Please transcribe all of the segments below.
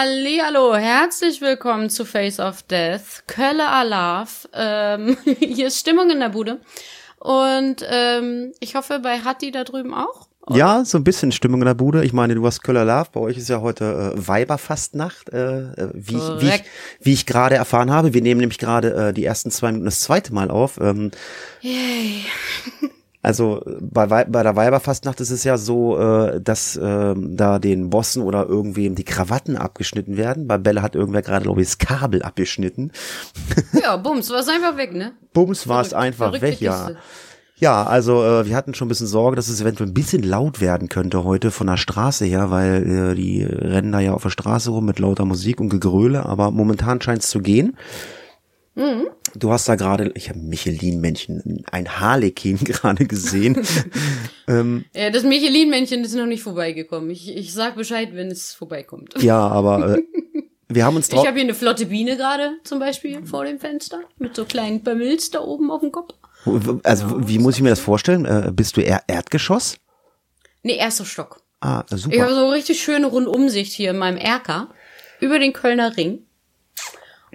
Hallo, herzlich willkommen zu Face of Death. Kölle Alaf. Ähm, hier ist Stimmung in der Bude. Und ähm, ich hoffe bei Hatti da drüben auch. Ja, so ein bisschen Stimmung in der Bude. Ich meine, du hast Köller Love. Bei euch ist ja heute äh, Weiberfastnacht, äh, äh wie, ich, wie ich, wie ich gerade erfahren habe. Wir nehmen nämlich gerade äh, die ersten zwei Minuten das zweite Mal auf. Ähm, Yay. Also bei, bei der Weiberfastnacht ist es ja so, äh, dass äh, da den Bossen oder irgendwem die Krawatten abgeschnitten werden. Bei Bella hat irgendwer gerade, glaube ich, das Kabel abgeschnitten. Ja, Bums, war es einfach weg, ne? Bums war es einfach weg, ja. Ja, also äh, wir hatten schon ein bisschen Sorge, dass es eventuell ein bisschen laut werden könnte heute von der Straße her, weil äh, die rennen da ja auf der Straße rum mit lauter Musik und Gegröle, aber momentan scheint es zu gehen. Mhm. Du hast da gerade, ich habe Michelin-Männchen, ein Harlekin gerade gesehen. ähm, ja, das Michelin-Männchen ist noch nicht vorbeigekommen. Ich, ich sag Bescheid, wenn es vorbeikommt. Ja, aber äh, wir haben uns Ich habe hier eine flotte Biene gerade zum Beispiel vor dem Fenster mit so kleinen Bömmels da oben auf dem Kopf. Also wie muss ich mir das vorstellen? Äh, bist du eher Erdgeschoss? Nee, erster Stock. Ah, super. Ich habe so richtig schöne Rundumsicht hier in meinem Erker über den Kölner Ring.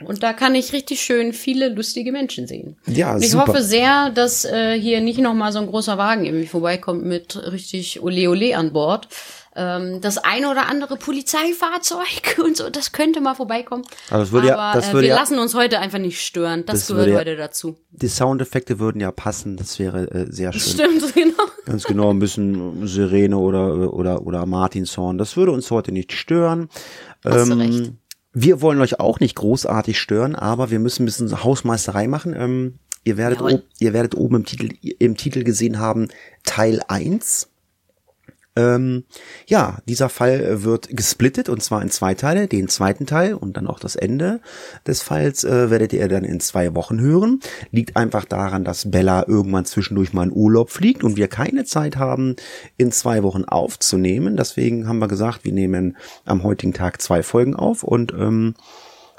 Und da kann ich richtig schön viele lustige Menschen sehen. Ja, und ich super. hoffe sehr, dass äh, hier nicht noch mal so ein großer Wagen irgendwie vorbeikommt mit richtig Ole Ole an Bord. Ähm, das eine oder andere Polizeifahrzeug und so, das könnte mal vorbeikommen. Also das würde Aber ja, das äh, würde wir ja, lassen uns heute einfach nicht stören. Das, Das gehört ja- heute dazu. die Soundeffekte würden ja passen. Das wäre äh, sehr schön. Stimmt, genau. Ganz genau, ein bisschen Sirene oder oder oder Martinshorn. Das würde uns heute nicht stören. Hast du recht. Wir wollen euch auch nicht großartig stören, aber wir müssen ein bisschen Hausmeisterei machen. Ähm, ihr werdet ob, ihr werdet oben im Titel im Titel gesehen haben Teil 1. Ähm, ja, dieser Fall wird gesplittet und zwar in zwei Teile. Den zweiten Teil und dann auch das Ende des Falls äh, werdet ihr dann in zwei Wochen hören. Liegt einfach daran, dass Bella irgendwann zwischendurch mal in Urlaub fliegt und wir keine Zeit haben, in zwei Wochen aufzunehmen. Deswegen haben wir gesagt, wir nehmen am heutigen Tag zwei Folgen auf und ähm,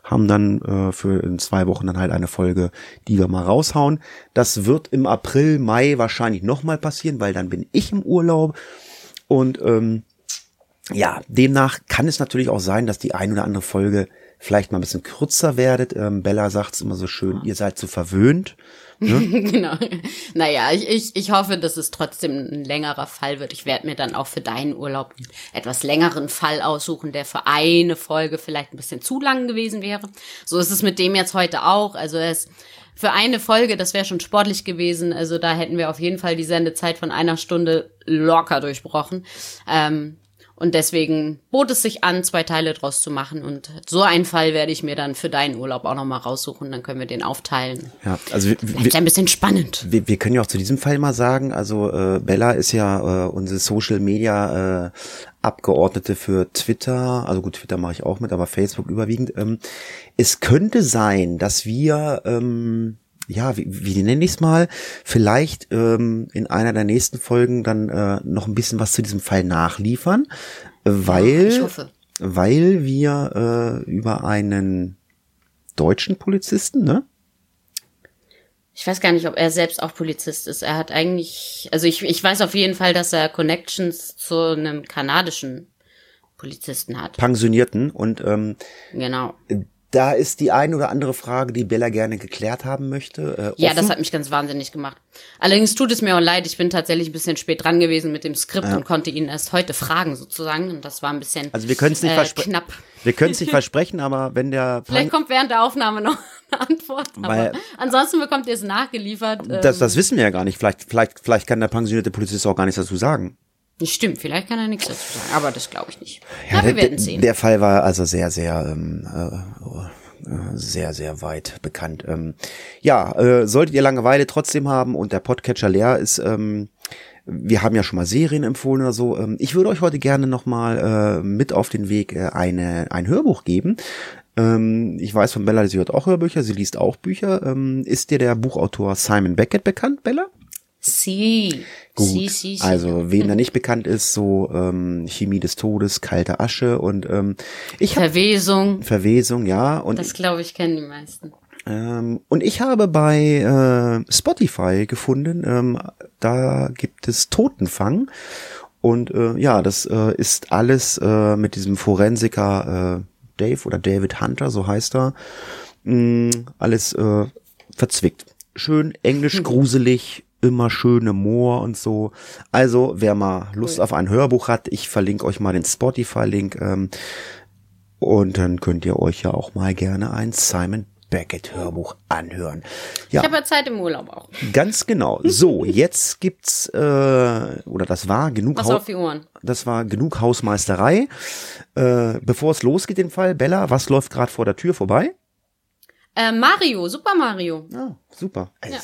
haben dann äh, für in zwei Wochen dann halt eine Folge, die wir mal raushauen. Das wird im April, Mai wahrscheinlich nochmal passieren, weil dann bin ich im Urlaub. Und ähm, ja, demnach kann es natürlich auch sein, dass die ein oder andere Folge vielleicht mal ein bisschen kürzer werdet. Ähm, Bella sagt es immer so schön, ihr seid so verwöhnt. genau. Naja, ich, ich, ich hoffe, dass es trotzdem ein längerer Fall wird. Ich werde mir dann auch für deinen Urlaub einen etwas längeren Fall aussuchen, der für eine Folge vielleicht ein bisschen zu lang gewesen wäre. So ist es mit dem jetzt heute auch. Also es für eine Folge, das wäre schon sportlich gewesen. Also da hätten wir auf jeden Fall die Sendezeit von einer Stunde locker durchbrochen. Ähm, und deswegen bot es sich an, zwei Teile draus zu machen. Und so einen Fall werde ich mir dann für deinen Urlaub auch nochmal raussuchen. Dann können wir den aufteilen. Ja, also wir, wir, ein bisschen spannend. wir, wir können ja auch zu diesem Fall mal sagen, also äh, Bella ist ja äh, unsere Social Media äh, Abgeordnete für Twitter, also gut, Twitter mache ich auch mit, aber Facebook überwiegend. Ähm, es könnte sein, dass wir ähm, ja, wie, wie nenne ich es mal, vielleicht ähm, in einer der nächsten Folgen dann äh, noch ein bisschen was zu diesem Fall nachliefern, äh, weil, ich hoffe. weil wir äh, über einen deutschen Polizisten, ne? Ich weiß gar nicht, ob er selbst auch Polizist ist. Er hat eigentlich, also ich, ich weiß auf jeden Fall, dass er Connections zu einem kanadischen Polizisten hat. Pensionierten und ähm, Genau. Da ist die ein oder andere Frage, die Bella gerne geklärt haben möchte. Äh, Ja, das hat mich ganz wahnsinnig gemacht. Allerdings tut es mir auch leid, ich bin tatsächlich ein bisschen spät dran gewesen mit dem Skript und konnte ihn erst heute fragen sozusagen. Und das war ein bisschen also wir können es nicht äh, versprechen. knapp. Wir können es nicht versprechen, aber wenn der Vielleicht Pan kommt während der Aufnahme noch eine Antwort. Aber Weil- ansonsten bekommt ihr es nachgeliefert. das, ähm, das wissen wir ja gar nicht. Vielleicht, vielleicht, vielleicht kann der pensionierte Polizist auch gar nichts dazu sagen. Stimmt, vielleicht kann er nichts dazu sagen, aber das glaube ich nicht. Ja, Ja, wir der, werden sehen. Der Fall war also sehr, sehr, ähm, äh, äh, sehr, sehr weit bekannt. Ähm, ja, äh, solltet ihr Langeweile trotzdem haben und der Podcatcher leer ist, ähm, wir haben ja schon mal Serien empfohlen oder so. Ähm, ich würde euch heute gerne nochmal äh, mit auf den Weg äh, eine, ein Hörbuch geben. Ähm, ich weiß von Bella, sie hört auch Hörbücher, sie liest auch Bücher. Ähm, ist dir der Buchautor Simon Beckett bekannt, Bella? Sie. Gut. Sie, sie, sie. Also, wen da nicht bekannt ist, so ähm, Chemie des Todes, kalte Asche und ähm, ich Verwesung. Verwesung, ja. Und Das glaube ich kennen die meisten. Ähm, und ich habe bei äh, Spotify gefunden, ähm, da gibt es Totenfang. Und äh, ja, das äh, ist alles äh, mit diesem Forensiker äh, Dave oder David Hunter, so heißt er, mh, alles äh, verzwickt. Schön englisch gruselig, immer schöne Moor und so. Also, wer mal Lust auf ein Hörbuch hat, ich verlinke euch mal den Spotify-Link. Ähm, und dann könnt ihr euch ja auch mal gerne ein Simon Beckett Hörbuch anhören. Ja, Ich habe ja Zeit im Urlaub auch. ganz genau. So, jetzt gibt's äh, oder das war genug Was Hau- auf die Ohren. das war genug Hausmeisterei. Äh, bevor es losgeht, den Fall, Bella, was läuft gerade vor der Tür vorbei? Äh, Mario, Super Mario. Ah, super. Also,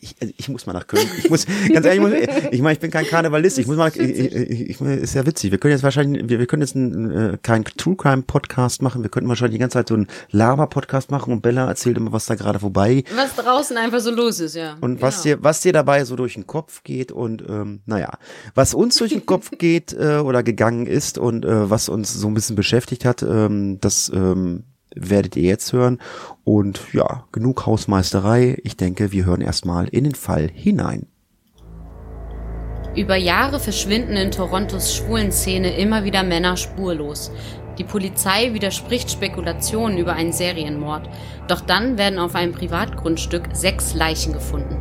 Ich, also ich muss mal nach Köln. Ich muss, ganz ehrlich, ich, muss, ich meine, ich bin kein Karnevalist. Ich muss mal, ich, ich, ich, ist ja witzig. Wir können jetzt wahrscheinlich, wir, wir können jetzt einen, äh, keinen True Crime Podcast machen. Wir könnten wahrscheinlich die ganze Zeit so einen Lava Podcast machen und Bella erzählt immer, was da gerade vorbei Was draußen einfach so los ist, ja. und was Genau. dir, was dir dabei so durch den Kopf geht und ähm, naja, was uns durch den Kopf geht äh, oder gegangen ist und äh, was uns so ein bisschen beschäftigt hat, ähm, das ähm, werdet ihr jetzt hören. Und ja, genug Hausmeisterei. Ich denke, wir hören erstmal in den Fall hinein. Über Jahre verschwinden in Torontos Schwulenszene immer wieder Männer spurlos. Die Polizei widerspricht Spekulationen über einen Serienmord. Doch dann werden auf einem Privatgrundstück sechs Leichen gefunden.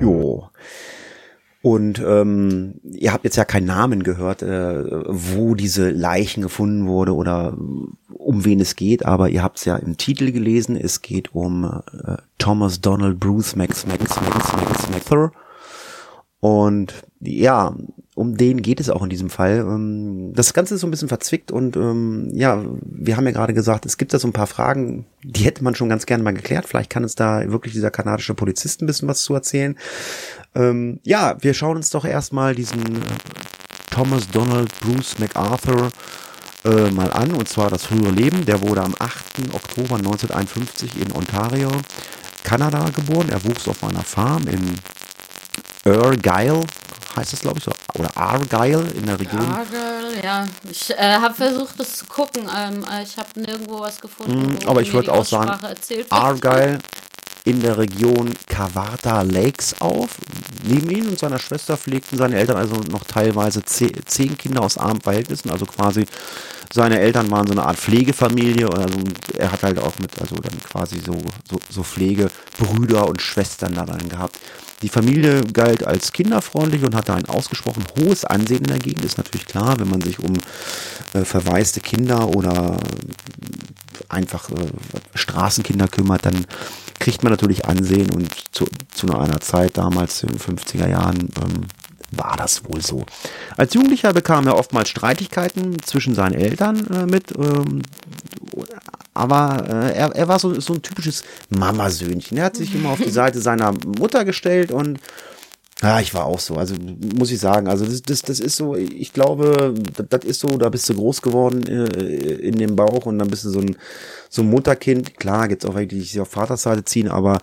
Jo. Und ähm, ihr habt jetzt ja keinen Namen gehört, äh, wo diese Leichen gefunden wurde oder um wen es geht, aber ihr habt es ja im Titel gelesen. Es geht um äh, Thomas Donald Bruce Max Max Max Max Mather. Und ja, um den geht es auch in diesem Fall. Ähm, Das Ganze ist so ein bisschen verzwickt und ähm, ja, wir haben ja gerade gesagt, es gibt da so ein paar Fragen, die hätte man schon ganz gerne mal geklärt. Vielleicht kann uns da wirklich dieser kanadische Polizist ein bisschen was zu erzählen. Ähm, ja, wir schauen uns doch erstmal diesen äh, Thomas Donald Bruce MacArthur äh, mal an, und zwar das frühere Leben. Der wurde am 8. Oktober 1951 in Ontario, Kanada geboren. Er wuchs auf einer Farm in Argyle, heißt es glaube ich so, oder Argyle in der Region. Argyle, ja. Ich äh, habe versucht, das zu gucken. Ähm, äh, ich habe nirgendwo was gefunden. Mm, aber ich würde auch sagen. Argyle in der Region Kawartha Lakes auf. Neben ihm und seiner Schwester pflegten seine Eltern also noch teilweise ze- zehn Kinder aus armen Verhältnissen, also quasi seine Eltern waren so eine Art Pflegefamilie, also er hat halt auch mit, also dann quasi so, so, so Pflegebrüder und Schwestern da dann gehabt. Die Familie galt als kinderfreundlich und hatte ein ausgesprochen hohes Ansehen in der Gegend, ist natürlich klar, wenn man sich um äh, verwaiste Kinder oder einfach äh, Straßenkinder kümmert, dann kriegt man natürlich Ansehen und zu, zu einer Zeit damals in den 50er Jahren ähm, war das wohl so. Als Jugendlicher bekam er oftmals Streitigkeiten zwischen seinen Eltern äh, mit, ähm, aber äh, er, er war so, so ein typisches Mamasöhnchen. Er hat sich immer auf die Seite seiner Mutter gestellt und ja, ich war auch so, also muss ich sagen, also das, das, das ist so, ich glaube, das, das ist so, da bist du groß geworden äh, in dem Bauch und dann bist du so ein, so ein Mutterkind. Klar, gibt's auch welche, die sich auf Vaterseite ziehen, aber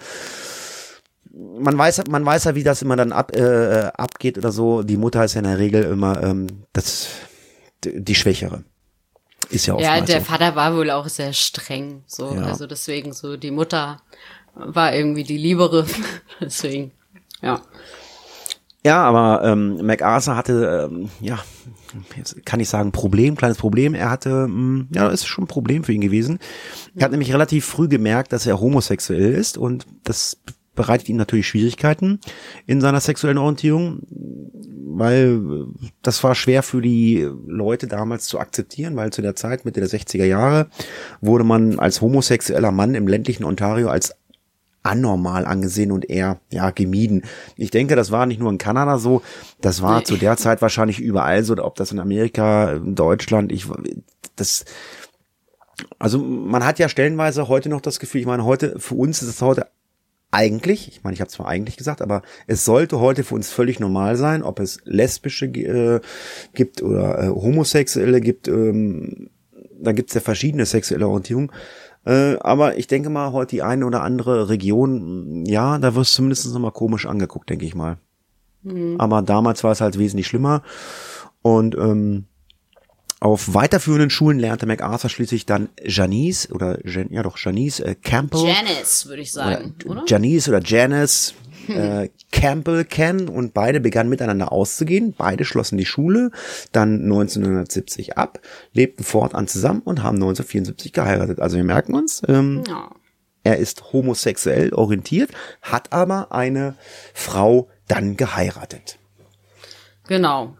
man weiß, man weiß ja, wie das immer dann ab, äh, abgeht oder so. Die Mutter ist ja in der Regel immer ähm, das, die Schwächere. Ist ja Ja, oftmals der so. Vater war wohl auch sehr streng. So, Ja. also deswegen so die Mutter war irgendwie die liebere. deswegen, ja. Ja, aber ähm, MacArthur hatte, ähm, ja, jetzt kann ich sagen, Problem, kleines Problem. Er hatte, ähm, ja, ist schon ein Problem für ihn gewesen. Er hat nämlich relativ früh gemerkt, dass er homosexuell ist und das bereitet ihm natürlich Schwierigkeiten in seiner sexuellen Orientierung, weil äh, das war schwer für die Leute damals zu akzeptieren, weil zu der Zeit, Mitte der 60er Jahre, wurde man als homosexueller Mann im ländlichen Ontario als anormal angesehen und eher ja gemieden. Ich denke, das war nicht nur in Kanada so, das war Nee. zu der Zeit wahrscheinlich überall so, ob das in Amerika, in Deutschland, ich das also man hat ja stellenweise heute noch das Gefühl, ich meine, heute für uns ist es heute eigentlich, ich meine, ich habe zwar eigentlich gesagt, aber es sollte heute für uns völlig normal sein, ob es lesbische äh, gibt oder äh, homosexuelle gibt. Ähm, da gibt's ja verschiedene sexuelle Orientierungen. Äh, aber ich denke mal, heute die eine oder andere Region, ja, da wirst du zumindest noch mal komisch angeguckt, denke ich mal. Mhm. Aber damals war es halt wesentlich schlimmer. Und ähm, auf weiterführenden Schulen lernte MacArthur schließlich dann Janice oder Jan, ja doch Janice äh, Campbell. Janice würde ich sagen, oder? Janice oder Janice äh, Campbell kennen und beide begannen miteinander auszugehen. Beide schlossen die Schule dann 1970 ab, lebten fortan zusammen und haben 1974 geheiratet. Also wir merken uns, ähm, ja. er ist homosexuell orientiert, hat aber eine Frau dann geheiratet. Genau.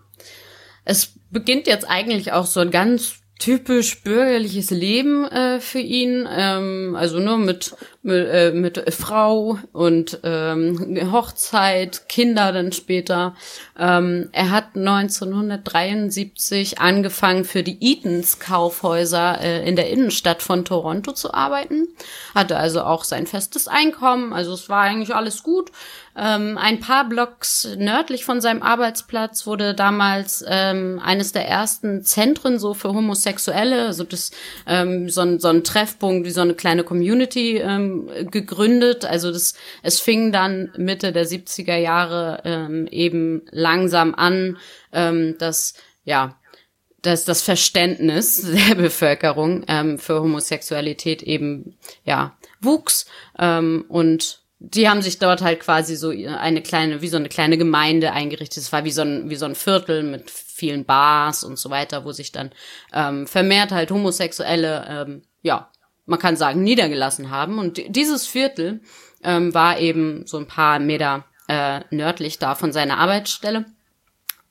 Es beginnt jetzt eigentlich auch so ein ganz typisch bürgerliches Leben äh, für ihn, ähm, also nur mit mit, äh, mit Frau und ähm, Hochzeit, Kinder dann später. Ähm, er hat 1973 angefangen für die Eatons Kaufhäuser äh, in der Innenstadt von Toronto zu arbeiten, hatte also auch sein festes Einkommen, also es war eigentlich alles gut. Ähm, ein paar Blocks nördlich von seinem Arbeitsplatz wurde damals ähm, eines der ersten Zentren so für Homosexuelle, also das ähm, so, ein, so ein Treffpunkt wie so eine kleine Community ähm, gegründet. Also das, es fing dann Mitte der 70er Jahre ähm, eben langsam an, ähm, dass ja dass das Verständnis der Bevölkerung ähm, für Homosexualität eben ja wuchs ähm, und die haben sich dort halt quasi so eine kleine, wie so eine kleine Gemeinde eingerichtet. Es war wie so ein, wie so ein Viertel mit vielen Bars und so weiter, wo sich dann ähm, vermehrt halt Homosexuelle, ähm, ja, man kann sagen, niedergelassen haben. Und dieses Viertel ähm, war eben so ein paar Meter äh, nördlich da von seiner Arbeitsstelle.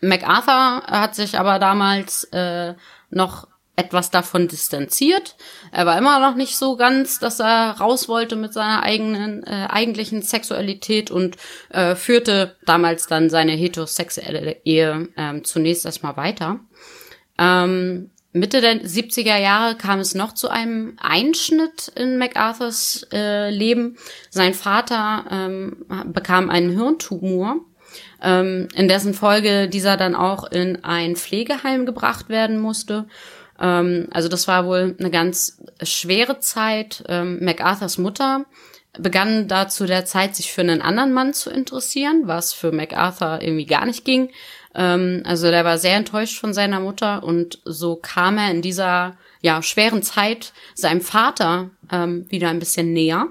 MacArthur hat sich aber damals äh, noch etwas davon distanziert. Er war immer noch nicht so ganz, dass er raus wollte mit seiner eigenen äh, eigentlichen Sexualität und äh, führte damals dann seine heterosexuelle Ehe ähm, zunächst erstmal weiter. Ähm, Mitte der 70er Jahre kam es noch zu einem Einschnitt in MacArthurs äh, Leben. Sein Vater ähm, bekam einen Hirntumor, ähm, in dessen Folge dieser dann auch in ein Pflegeheim gebracht werden musste. Ähm, also das war wohl eine ganz schwere Zeit. Ähm, MacArthurs Mutter begann da zu der Zeit, sich für einen anderen Mann zu interessieren, was für MacArthur irgendwie gar nicht ging. Ähm, also der war sehr enttäuscht von seiner Mutter und so kam er in dieser ja schweren Zeit seinem Vater ähm, wieder ein bisschen näher.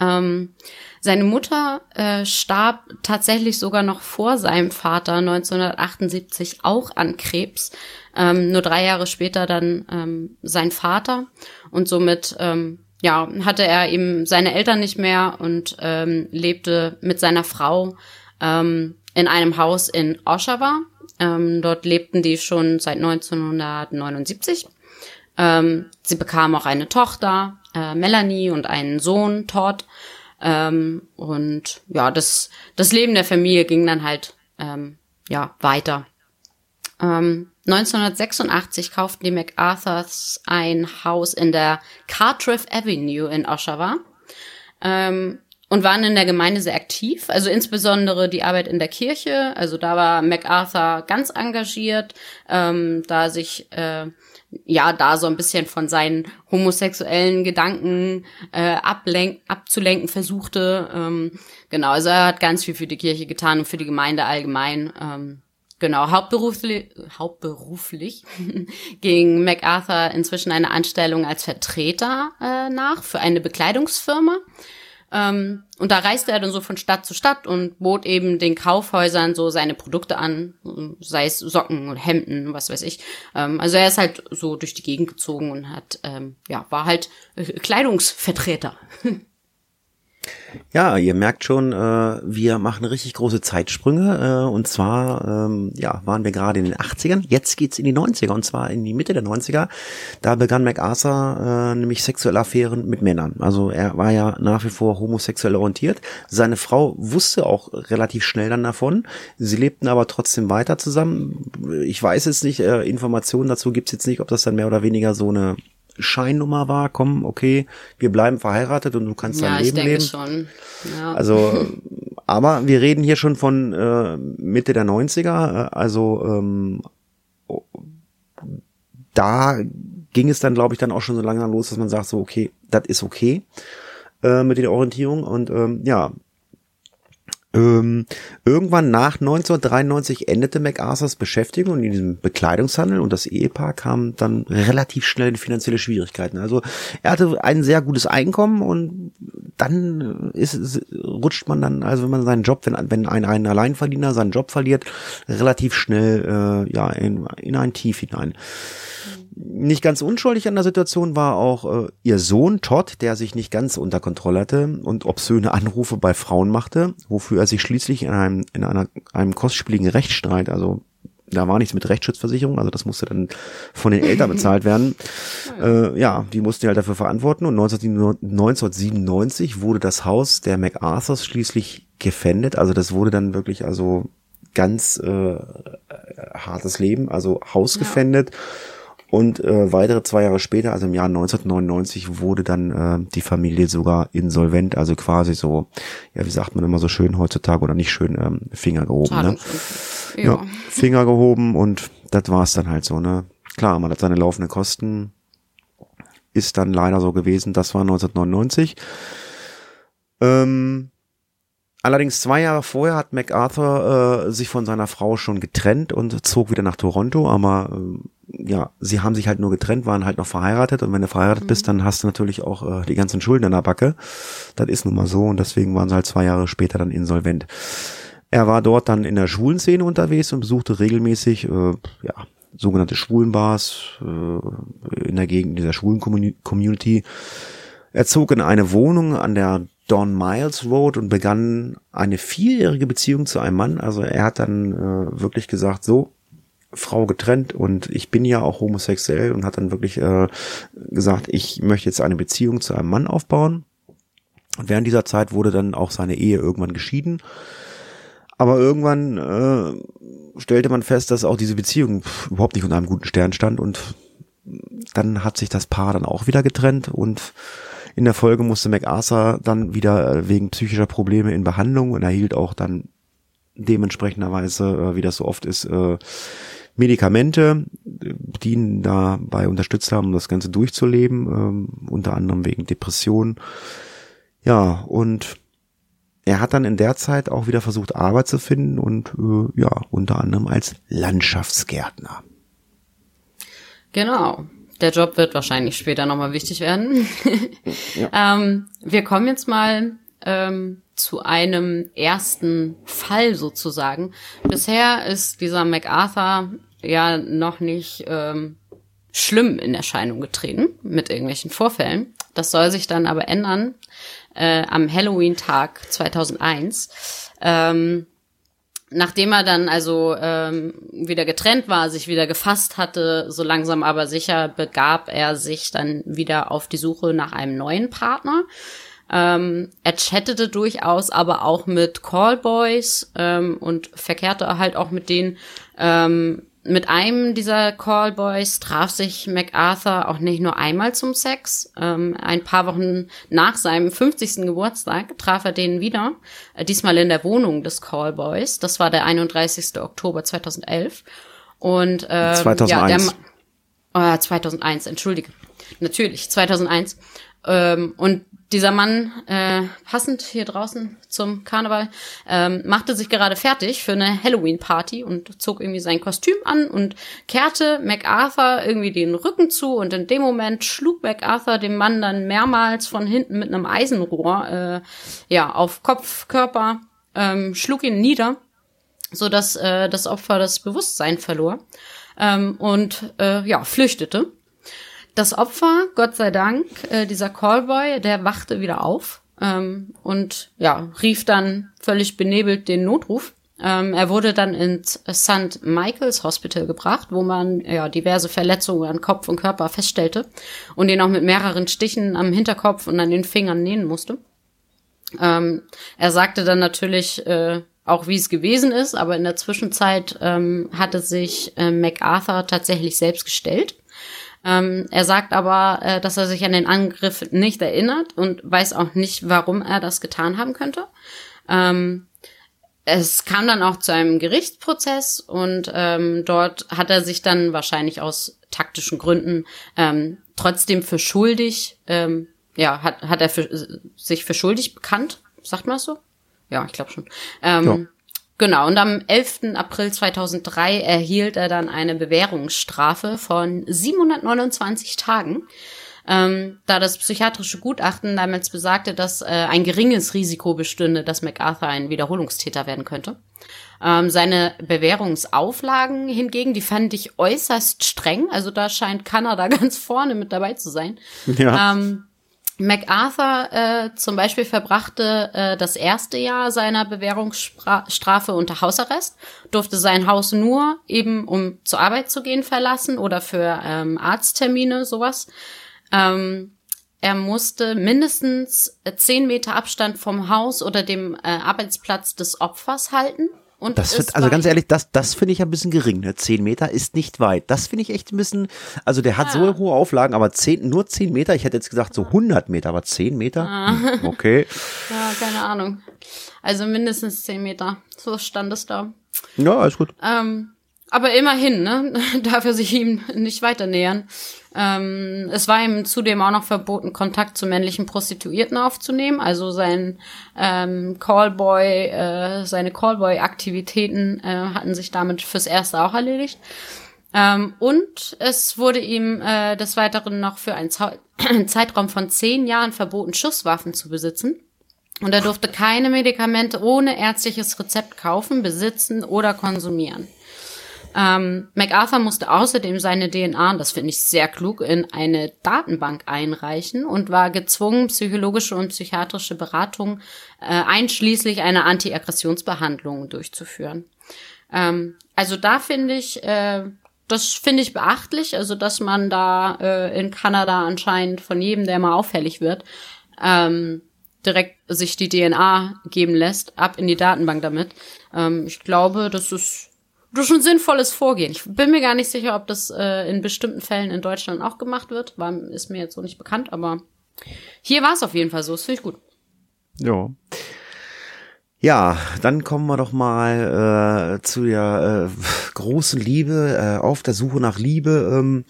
Ähm, seine Mutter äh, starb tatsächlich sogar noch vor seinem Vater 1978 auch an Krebs. Ähm, nur drei Jahre später dann ähm, sein Vater und somit ähm, ja hatte er eben seine Eltern nicht mehr und ähm, lebte mit seiner Frau ähm, in einem Haus in Oshawa. Ähm, dort lebten die schon seit 1979. Ähm, sie bekamen auch eine Tochter, äh, Melanie, und einen Sohn, Todd. Ähm, und ja, das, das Leben der Familie ging dann halt ähm, ja weiter. Ähm, 1986 kauften die MacArthurs ein Haus in der Cartriff Avenue in Oshawa ähm, und waren in der Gemeinde sehr aktiv, also insbesondere die Arbeit in der Kirche. Also da war MacArthur ganz engagiert, ähm, da sich äh, ja da so ein bisschen von seinen homosexuellen Gedanken äh, ablenk abzulenken versuchte. Ähm, genau, also er hat ganz viel für die Kirche getan und für die Gemeinde allgemein. Ähm, genau, hauptberuflich, hauptberuflich ging MacArthur inzwischen eine Anstellung als Vertreter äh, nach für eine Bekleidungsfirma. Ähm, und da reiste er dann so von Stadt zu Stadt und bot eben den Kaufhäusern so seine Produkte an, sei es Socken und Hemden, was weiß ich. Ähm, also er ist halt so durch die Gegend gezogen und hat, ähm, ja, war halt äh, Kleidungsvertreter. Ja, ihr merkt schon, äh, wir machen richtig große Zeitsprünge. Äh, und zwar, ähm, ja, waren wir gerade in den 80ern. Jetzt geht's in die 90er und zwar in die Mitte der 90er. Da begann MacArthur äh, nämlich sexuelle Affären mit Männern. Also er war ja nach wie vor homosexuell orientiert. Seine Frau wusste auch relativ schnell dann davon. Sie lebten aber trotzdem weiter zusammen. Ich weiß jetzt nicht, äh, Informationen dazu gibt's jetzt nicht, ob das dann mehr oder weniger so eine Scheinnummer war, komm, okay, wir bleiben verheiratet und du kannst Ja, dein ich Leben denke leben. schon. Ja. Also, aber wir reden hier schon von äh, Mitte der 90er, äh, also ähm, da ging es dann, glaube ich, dann auch schon so langsam los, dass man sagt, so, okay, das ist okay äh, mit der Orientierung. Und ähm, ja, ähm, irgendwann nach 1993 endete MacArthurs Beschäftigung in diesem Bekleidungshandel und das Ehepaar kam dann relativ schnell in finanzielle Schwierigkeiten. Also er hatte ein sehr gutes Einkommen und dann ist, rutscht man dann, also wenn man seinen Job, wenn, wenn ein, ein Alleinverdiener seinen Job verliert, relativ schnell äh, ja in, in ein Tief hinein. Nicht ganz unschuldig an der Situation war auch äh, ihr Sohn Todd, der sich nicht ganz unter Kontrolle hatte und obszöne Anrufe bei Frauen machte, wofür er sich schließlich in einem, in einer, einem kostspieligen Rechtsstreit, also da war nichts mit Rechtsschutzversicherung, also das musste dann von den Eltern bezahlt werden. Äh, ja, die mussten halt dafür verantworten und 19, 1997 wurde das Haus der MacArthurs schließlich gefändet. Also das wurde dann wirklich also ganz äh, hartes Leben, also Haus gefändet. Und äh, weitere zwei Jahre später, also im Jahr 1999, wurde dann äh, die Familie sogar insolvent, also quasi so, ja, wie sagt man immer so schön heutzutage oder nicht schön, ähm, Finger gehoben. Ne? Ja. Ja. Finger gehoben und das war's dann halt so, ne? Klar, man hat seine laufenden Kosten, ist dann leider so gewesen, das war 1999. Ähm, allerdings zwei Jahre vorher hat MacArthur äh, sich von seiner Frau schon getrennt und zog wieder nach Toronto, aber ähm, ja, sie haben sich halt nur getrennt, waren halt noch verheiratet und wenn du verheiratet bist, dann hast du natürlich auch äh, die ganzen Schulden in der Backe. Das ist nun mal so und deswegen waren sie halt zwei Jahre später dann insolvent. Er war dort dann in der schwulen Szene unterwegs und besuchte regelmäßig äh, ja, sogenannte Schwulenbars äh, in der Gegend dieser schwulen Communi- Community. Er zog in eine Wohnung an der Don Miles Road und begann eine vierjährige Beziehung zu einem Mann. Also er hat dann äh, wirklich gesagt, so, Frau getrennt und ich bin ja auch homosexuell und hat dann wirklich äh, gesagt, ich möchte jetzt eine Beziehung zu einem Mann aufbauen. Und während dieser Zeit wurde dann auch seine Ehe irgendwann geschieden. Aber irgendwann äh, stellte man fest, dass auch diese Beziehung überhaupt nicht unter einem guten Stern stand und dann hat sich das Paar dann auch wieder getrennt und in der Folge musste MacArthur dann wieder äh, wegen psychischer Probleme in Behandlung und erhielt auch dann dementsprechenderweise, äh, wie das so oft ist, äh, Medikamente, die ihn dabei unterstützt haben, um das Ganze durchzuleben, ähm, unter anderem wegen Depressionen. Ja, und er hat dann in der Zeit auch wieder versucht, Arbeit zu finden und ja, unter anderem als Landschaftsgärtner. Genau. Der Job wird wahrscheinlich später nochmal wichtig werden. ähm, wir kommen jetzt mal ähm, zu einem ersten Fall sozusagen. Bisher ist dieser MacArthur ja noch nicht ähm, schlimm in Erscheinung getreten mit irgendwelchen Vorfällen. Das soll sich dann aber ändern äh, am Halloween-Tag 2001. Ähm, nachdem er dann also ähm, wieder getrennt war, sich wieder gefasst hatte, so langsam aber sicher begab er sich dann wieder auf die Suche nach einem neuen Partner. Ähm, er chattete durchaus, aber auch mit Callboys ähm, und verkehrte halt auch mit denen. Ähm, mit einem dieser Callboys traf sich MacArthur auch nicht nur einmal zum Sex. Ähm, ein paar Wochen nach seinem 50. Geburtstag traf er den wieder, äh, diesmal in der Wohnung des Callboys. Das war der 31. Oktober 2011. Und ähm, 2001. Ja, der, äh, 2001, entschuldige. Natürlich, 2001. Ähm, und dieser Mann, äh, passend hier draußen zum Karneval, ähm, machte sich gerade fertig für eine Halloween-Party und zog irgendwie sein Kostüm an und kehrte MacArthur irgendwie den Rücken zu und in dem Moment schlug MacArthur dem Mann dann mehrmals von hinten mit einem Eisenrohr äh, ja auf Kopf, Körper, ähm, schlug ihn nieder, so dass äh, das Opfer das Bewusstsein verlor ähm, und äh, ja flüchtete. Das Opfer, Gott sei Dank, äh, dieser Callboy, der wachte wieder auf ähm, und ja, rief dann völlig benebelt den Notruf. Ähm, er wurde dann ins St. Michael's Hospital gebracht, wo man ja diverse Verletzungen an Kopf und Körper feststellte und ihn auch mit mehreren Stichen am Hinterkopf und an den Fingern nähen musste. Ähm, er sagte dann natürlich äh, auch, wie es gewesen ist, aber in der Zwischenzeit ähm, hatte sich äh, MacArthur tatsächlich selbst gestellt. Ähm, er sagt aber, äh, dass er sich an den Angriff nicht erinnert und weiß auch nicht, warum er das getan haben könnte. Ähm, es kam dann auch zu einem Gerichtsprozess und ähm, dort hat er sich dann wahrscheinlich aus taktischen Gründen ähm, trotzdem für schuldig, ähm, ja, hat, hat er für, sich für schuldig bekannt, sagt man das so? Ja, ich glaube schon. Ähm. Genau, und am 11. April 2003 erhielt er dann eine Bewährungsstrafe von 729 Tagen, ähm, da das psychiatrische Gutachten damals besagte, dass äh, ein geringes Risiko bestünde, dass MacArthur ein Wiederholungstäter werden könnte. Ähm, seine Bewährungsauflagen hingegen, die fand ich äußerst streng. Also da scheint Kanada ganz vorne mit dabei zu sein. Ja. Ähm, MacArthur äh, zum Beispiel verbrachte äh, das erste Jahr seiner Bewährungsstrafe unter Hausarrest, durfte sein Haus nur eben, um zur Arbeit zu gehen, verlassen oder für ähm, Arzttermine, sowas. Ähm, er musste mindestens zehn Meter Abstand vom Haus oder dem äh, Arbeitsplatz des Opfers halten. Und das wird, also ganz ehrlich, das, das finde ich ein bisschen gering. Ne? Zehn Meter ist nicht weit. Das finde ich echt ein bisschen, also der hat ja. so hohe Auflagen, aber zehn, nur zehn Meter. Ich hätte jetzt gesagt so 100 Meter, aber zehn Meter? Ah. Hm, okay. Ja, keine Ahnung. Also mindestens zehn Meter. So stand es da. Ja, alles gut. Ähm, aber immerhin, ne, darf er sich ihm nicht weiter nähern. Ähm, es war ihm zudem auch noch verboten, Kontakt zu männlichen Prostituierten aufzunehmen. Also sein ähm, Callboy, äh, seine Callboy-Aktivitäten äh, hatten sich damit fürs Erste auch erledigt. Ähm, und es wurde ihm äh, des Weiteren noch für einen Zeitraum von zehn Jahren verboten, Schusswaffen zu besitzen. Und er durfte keine Medikamente ohne ärztliches Rezept kaufen, besitzen oder konsumieren. Ähm, MacArthur musste außerdem seine DNA, das finde ich sehr klug, in eine Datenbank einreichen und war gezwungen, psychologische und psychiatrische Beratung äh, einschließlich einer Antiaggressionsbehandlung durchzuführen. Ähm, also da finde ich, äh, das finde ich beachtlich, also dass man da äh, in Kanada anscheinend von jedem, der mal auffällig wird, ähm, direkt sich die DNA geben lässt, ab in die Datenbank damit. Ähm, ich glaube, das ist ist ein sinnvolles Vorgehen. Ich bin mir gar nicht sicher, ob das äh, in bestimmten Fällen in Deutschland auch gemacht wird. War, ist mir jetzt so nicht bekannt, aber hier war es auf jeden Fall so. Das finde ich gut. Ja. Ja, dann kommen wir doch mal äh, zu der äh, großen Liebe, äh, auf der Suche nach Liebe. Ähm,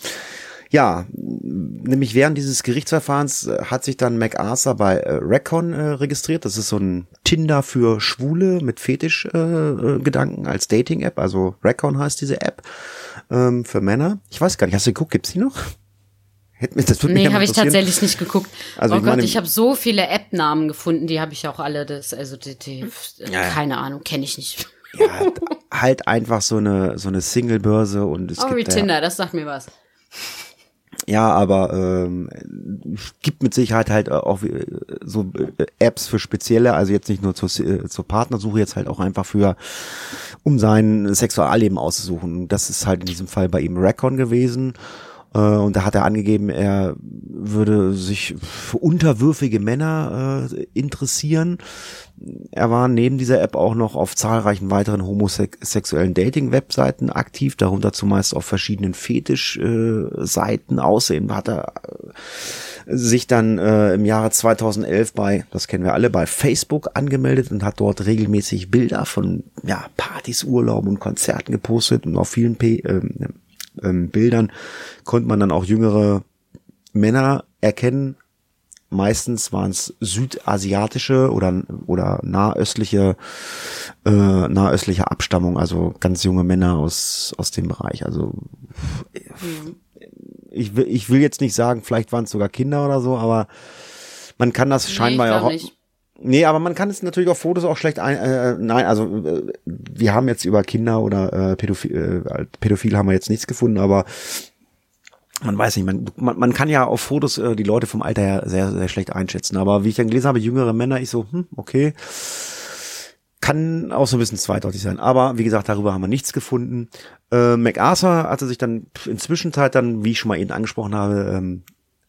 ja, nämlich während dieses Gerichtsverfahrens äh, hat sich dann MacArthur bei äh, Recon äh, registriert. Das ist so ein Tinder für Schwule mit Fetisch-Gedanken äh, äh als Dating-App. Also Recon heißt diese App ähm, für Männer. Ich weiß gar nicht, hast du geguckt, gibt's die noch? Das würde nee, habe ich tatsächlich nicht geguckt. Also oh ich Gott, ich habe so viele App-Namen gefunden, die habe ich auch alle. Das, also die, die ja, keine Ahnung, kenne ich nicht. Ja, halt einfach so eine so eine Single-Börse und es oh, gibt wie Tinder, das sagt mir was. Ja, aber ähm, gibt mit Sicherheit halt auch äh, so äh, Apps für spezielle, also jetzt nicht nur zur, äh, zur Partnersuche, jetzt halt auch einfach für, um sein Sexualleben auszusuchen. Das ist halt in diesem Fall bei ihm Recon gewesen. Äh, und da hat er angegeben, er würde sich für unterwürfige Männer äh, interessieren. Er war neben dieser App auch noch auf zahlreichen weiteren homosexuellen Dating-Webseiten aktiv, darunter zumeist auf verschiedenen Fetisch-Seiten. Außerdem hat er äh, sich dann äh, im Jahre 2011 bei, das kennen wir alle, bei Facebook angemeldet und hat dort regelmäßig Bilder von ja, Partys, Urlauben und Konzerten gepostet und auf vielen P äh, ähm, Bildern konnte man dann auch jüngere Männer erkennen. Meistens waren es südasiatische oder oder nahöstliche äh, nahöstliche Abstammung, also ganz junge Männer aus aus dem Bereich. Also ich will ich will jetzt nicht sagen, vielleicht waren es sogar Kinder oder so, aber man kann das scheinbar ja auch. Nicht. Nee, aber man kann es natürlich auf Fotos auch schlecht ein, äh, nein, also äh, wir haben jetzt über Kinder oder äh, Pädophil, äh, Pädophil haben wir jetzt nichts gefunden, aber man weiß nicht, man, man, man kann ja auf Fotos äh, die Leute vom Alter her sehr, sehr schlecht einschätzen. Aber wie ich dann gelesen habe, jüngere Männer, ich so, hm, okay. Kann auch so ein bisschen zweideutig sein. Aber wie gesagt, darüber haben wir nichts gefunden. Äh, MacArthur hatte sich dann inzwischen Zeit dann, wie ich schon mal eben angesprochen habe, ähm,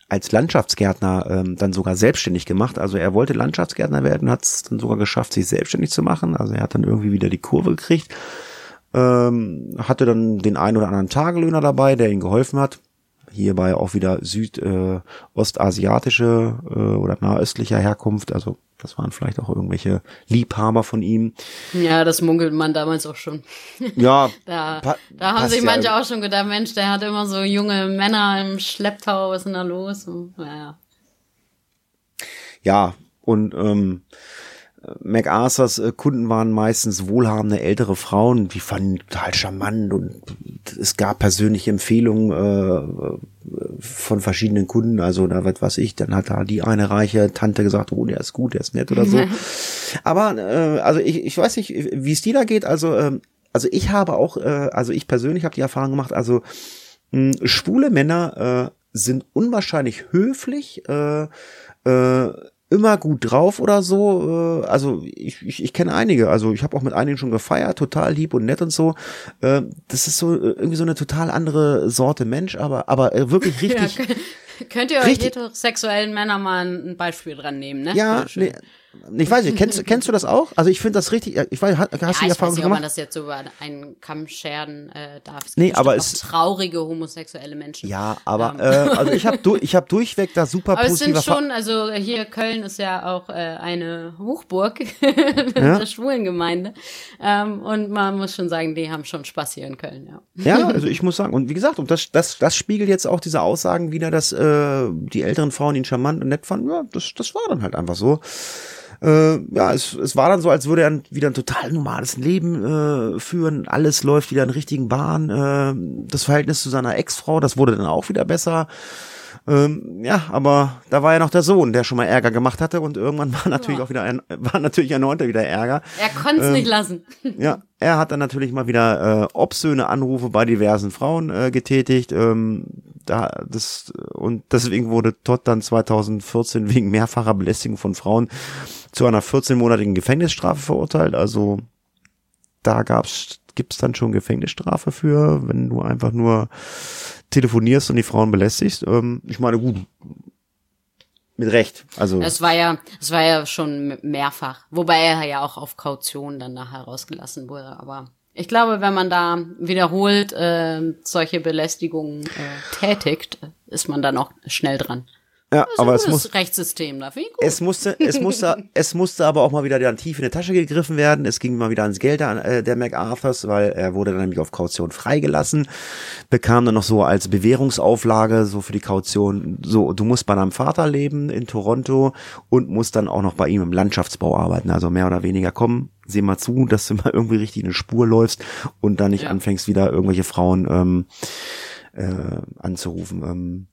als Landschaftsgärtner ähm, dann sogar selbstständig gemacht. Also er wollte Landschaftsgärtner werden, hat es dann sogar geschafft, sich selbstständig zu machen. Also er hat dann irgendwie wieder die Kurve gekriegt. Ähm, hatte dann den einen oder anderen Tagelöhner dabei, der ihm geholfen hat. Hierbei auch wieder südostasiatische äh, äh, oder nahöstlicher Herkunft, also das waren vielleicht auch irgendwelche Liebhaber von ihm. Ja, das munkelt man damals auch schon. Ja, Da, da haben sich ja manche auch schon gedacht, Mensch, der hat immer so junge Männer im Schlepptau, was ist denn da los? Und, naja. Ja, und ähm, MacArthurs äh, Kunden waren meistens wohlhabende ältere Frauen, die fanden total charmant und es gab persönliche Empfehlungen äh, von verschiedenen Kunden, also da was weiß ich, dann hat da die eine reiche Tante gesagt, oh, der ist gut, der ist nett oder so. Aber äh, also ich, ich weiß nicht, wie es dir da geht, also ähm, also ich habe auch, also ich persönlich habe die Erfahrung gemacht, also mh, schwule Männer sind unwahrscheinlich höflich, äh, äh, immer gut drauf oder so. Äh, also ich, ich, ich kenne einige, also ich habe auch mit einigen schon gefeiert, total lieb und nett und so. Äh, das ist so äh, irgendwie so eine total andere Sorte Mensch, aber aber äh, wirklich richtig. Ja, könnt, ihr euch heterosexuellen Männer mal ein Beispiel dran nehmen, ne? Ja, nee, ich weiß nicht, kennst, kennst du das auch? Also ich finde das richtig, ich weiß, hast du Ja, die ich Erfahrung weiß nicht, schon ob man gemacht? das jetzt so über einen Kamm scheren äh, darf. Es Nee, aber es- traurige homosexuelle Menschen. Ja, aber Ähm. äh, also ich habe du, ich hab durchweg da super Aber es sind positive Erfahrungen. schon, also hier Köln ist ja auch äh, eine Hochburg der Schwulengemeinde. Ähm, und man muss schon sagen, die haben schon Spaß hier in Köln, ja. Ja, also ich muss sagen, und wie gesagt, und das, das, das spiegelt jetzt auch diese Aussagen wieder, dass äh, die älteren Frauen ihn charmant und nett fanden. Ja, das, das war dann halt einfach so. Äh, ja, es, es war dann so, als würde er wieder ein total normales Leben äh, führen. Alles läuft wieder in richtigen Bahn. Äh, das Verhältnis zu seiner Ex-Frau, das wurde dann auch wieder besser. Ähm, ja, aber da war ja noch der Sohn, der schon mal Ärger gemacht hatte und irgendwann war natürlich Ja. auch wieder ein, war natürlich erneut wieder Ärger. Er konnte es Ähm. nicht lassen. Ja, er hat dann natürlich mal wieder äh, obszöne Anrufe bei diversen Frauen äh, getätigt. Ähm, da das und deswegen wurde Todd dann 2014 wegen mehrfacher Belästigung von Frauen zu einer 14-monatigen Gefängnisstrafe verurteilt. Also da gab's gibt's dann schon Gefängnisstrafe für, wenn du einfach nur telefonierst und die Frauen belästigst. Ähm, ich meine, gut, mit Recht. Also Es war ja, es war ja schon mehrfach. Wobei er ja auch auf Kaution dann nachher rausgelassen wurde. Aber ich glaube, wenn man da wiederholt äh, solche Belästigungen äh, tätigt, ist man dann auch schnell dran. Ja, Das ist aber ein es gutes muss Rechtssystem da. Finde ich gut. Es musste, es musste, es musste aber auch mal wieder dann tief in die Tasche gegriffen werden. Es ging mal wieder ans Geld an, äh, der MacArthurs, weil er wurde dann nämlich auf Kaution freigelassen, bekam dann noch so als Bewährungsauflage so für die Kaution, so du musst bei deinem Vater leben in Toronto und musst dann auch noch bei ihm im Landschaftsbau arbeiten. Also mehr oder weniger, komm, seh mal zu, dass du mal irgendwie richtig in eine Spur läufst und dann nicht Ja. anfängst wieder irgendwelche Frauen ähm, äh, anzurufen. Ähm,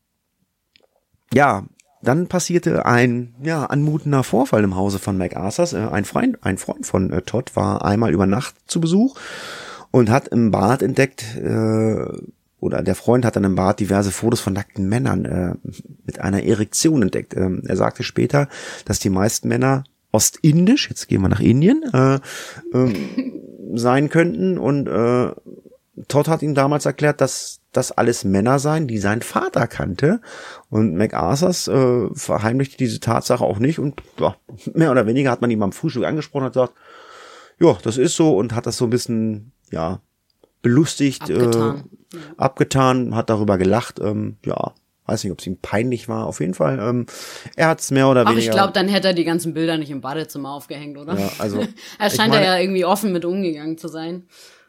ja, dann passierte ein ja anmutender Vorfall im Hause von MacArthurs. Äh, ein Freund, ein Freund von äh, Todd war einmal über Nacht zu Besuch und hat im Bad entdeckt äh, oder der Freund hat dann im Bad diverse Fotos von nackten Männern äh, mit einer Erektion entdeckt. Ähm, er sagte später, dass die meisten Männer ostindisch, jetzt gehen wir nach Indien, äh, ähm, sein könnten und äh, Todd hat ihm damals erklärt, dass das alles Männer seien, die sein Vater kannte. Und MacArthurs äh, verheimlichte diese Tatsache auch nicht. Und ja, mehr oder weniger hat man ihm am Frühstück angesprochen und gesagt, ja, das ist so und hat das so ein bisschen, ja, belustigt, Abgetan. Äh, abgetan, hat darüber gelacht. Ähm, ja, weiß nicht, ob es ihm peinlich war. Auf jeden Fall, ähm, er hat es mehr oder Ach, weniger. ich glaube, dann hätte er die ganzen Bilder nicht im Badezimmer aufgehängt, oder? Ja, also, er scheint meine- da ja irgendwie offen mit umgegangen zu sein.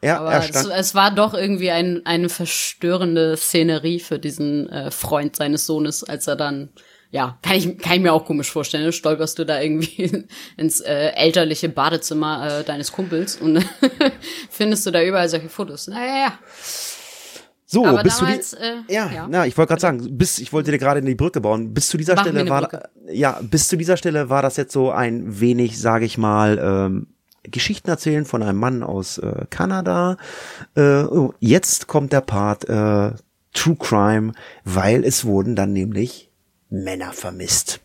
Er, Aber er es, stand, es war doch irgendwie ein, eine verstörende Szenerie für diesen äh, Freund seines Sohnes, als er dann, ja, kann ich, kann ich mir auch komisch vorstellen, ne? stolperst du da irgendwie ins äh, elterliche Badezimmer äh, deines Kumpels und findest du da überall solche Fotos. Naja, ja. so, Aber bist damals, äh, die, ja, ja. na, ich wollte gerade sagen, bis ich wollte dir gerade in die Brücke bauen. Bis zu dieser Mach Stelle war, Brücke. ja, bis zu dieser Stelle war das jetzt so ein wenig, sage ich mal, ähm, Geschichten erzählen von einem Mann aus äh, Kanada. Äh, oh, jetzt kommt der Part äh, True Crime, weil es wurden dann nämlich Männer vermisst.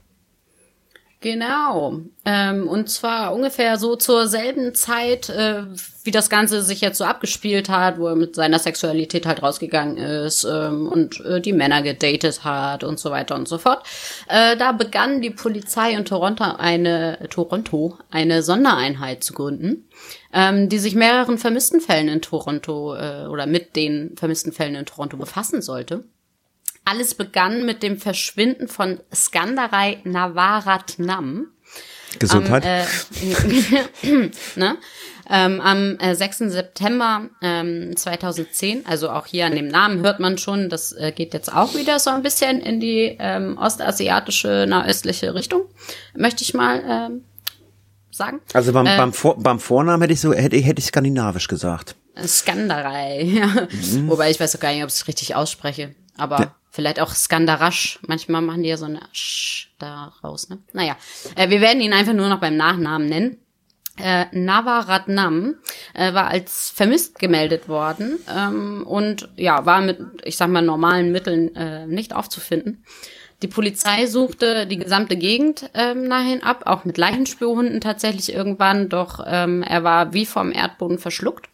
Genau. Ähm, und zwar ungefähr so zur selben Zeit, äh, wie das Ganze sich jetzt so abgespielt hat, wo er mit seiner Sexualität halt rausgegangen ist ähm, und äh, die Männer gedatet hat und so weiter und so fort. Äh, da begann die Polizei in Toronto eine Toronto eine Sondereinheit zu gründen, ähm, die sich mehreren vermissten Fällen in Toronto äh, oder mit den vermissten Fällen in Toronto befassen sollte. Alles begann mit dem Verschwinden von Skandarai Navaratnam. Gesundheit. Am, äh, ne? ähm, am äh, 6. September ähm, 2010, also auch hier an dem Namen hört man schon, das äh, geht jetzt auch wieder so ein bisschen in die ähm, ostasiatische, nahöstliche Richtung, möchte ich mal ähm, sagen. Also beim, Äh, beim, Vor beim Vornamen hätte ich so, hätte, hätte ich skandinavisch gesagt. Skandarei, ja. Wobei ich weiß auch gar nicht, ob ich es richtig ausspreche. Aber. Vielleicht auch Skandarasch. Manchmal machen die ja so eine Sch da raus, ne? Naja. Äh, wir werden ihn einfach nur noch beim Nachnamen nennen. Äh, Navaratnam äh, war als vermisst gemeldet worden ähm, und ja, war mit, ich sag mal, normalen Mitteln äh, nicht aufzufinden. Die Polizei suchte die gesamte Gegend ähm, nach ihm ab, auch mit Leichenspürhunden tatsächlich irgendwann, doch ähm, er war wie vom Erdboden verschluckt.